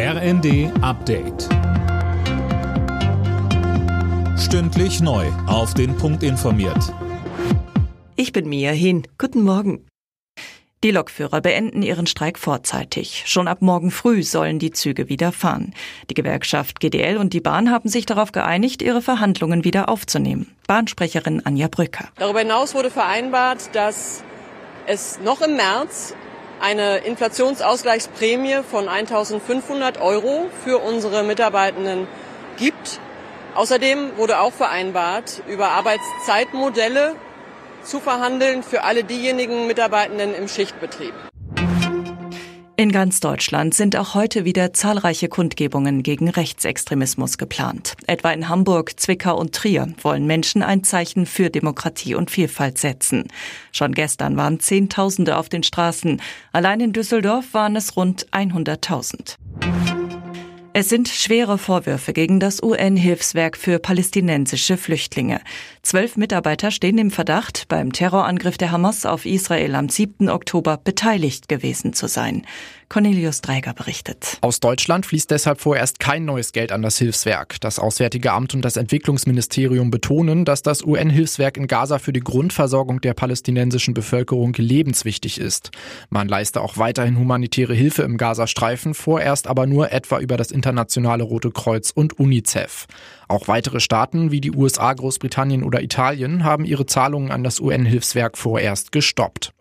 RND Update. Stündlich neu. Auf den Punkt informiert. Ich bin Mia Hin. Guten Morgen. Die Lokführer beenden ihren Streik vorzeitig. Schon ab morgen früh sollen die Züge wieder fahren. Die Gewerkschaft GDL und die Bahn haben sich darauf geeinigt, ihre Verhandlungen wieder aufzunehmen. Bahnsprecherin Anja Brücker. Darüber hinaus wurde vereinbart, dass es noch im März eine Inflationsausgleichsprämie von 1.500 Euro für unsere Mitarbeitenden gibt. Außerdem wurde auch vereinbart, über Arbeitszeitmodelle zu verhandeln für alle diejenigen Mitarbeitenden im Schichtbetrieb. In ganz Deutschland sind auch heute wieder zahlreiche Kundgebungen gegen Rechtsextremismus geplant. Etwa in Hamburg, Zwickau und Trier wollen Menschen ein Zeichen für Demokratie und Vielfalt setzen. Schon gestern waren Zehntausende auf den Straßen. Allein in Düsseldorf waren es rund 100.000. Es sind schwere Vorwürfe gegen das UN-Hilfswerk für palästinensische Flüchtlinge. Zwölf Mitarbeiter stehen im Verdacht, beim Terrorangriff der Hamas auf Israel am 7. Oktober beteiligt gewesen zu sein. Cornelius Dreiger berichtet. Aus Deutschland fließt deshalb vorerst kein neues Geld an das Hilfswerk. Das Auswärtige Amt und das Entwicklungsministerium betonen, dass das UN-Hilfswerk in Gaza für die Grundversorgung der palästinensischen Bevölkerung lebenswichtig ist. Man leiste auch weiterhin humanitäre Hilfe im Gazastreifen, vorerst aber nur etwa über das internationale Rote Kreuz und UNICEF. Auch weitere Staaten wie die USA, Großbritannien oder Italien haben ihre Zahlungen an das UN-Hilfswerk vorerst gestoppt.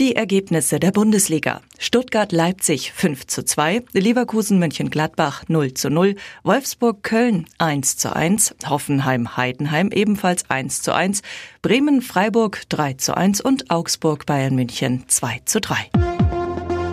Die Ergebnisse der Bundesliga. Stuttgart-Leipzig 5 zu 2, Leverkusen-Mönchengladbach 0 zu 0, Wolfsburg-Köln 1 zu 1, Hoffenheim-Heidenheim ebenfalls 1 zu 1, Bremen-Freiburg 3 zu 1 und Augsburg-Bayern München 2 zu 3.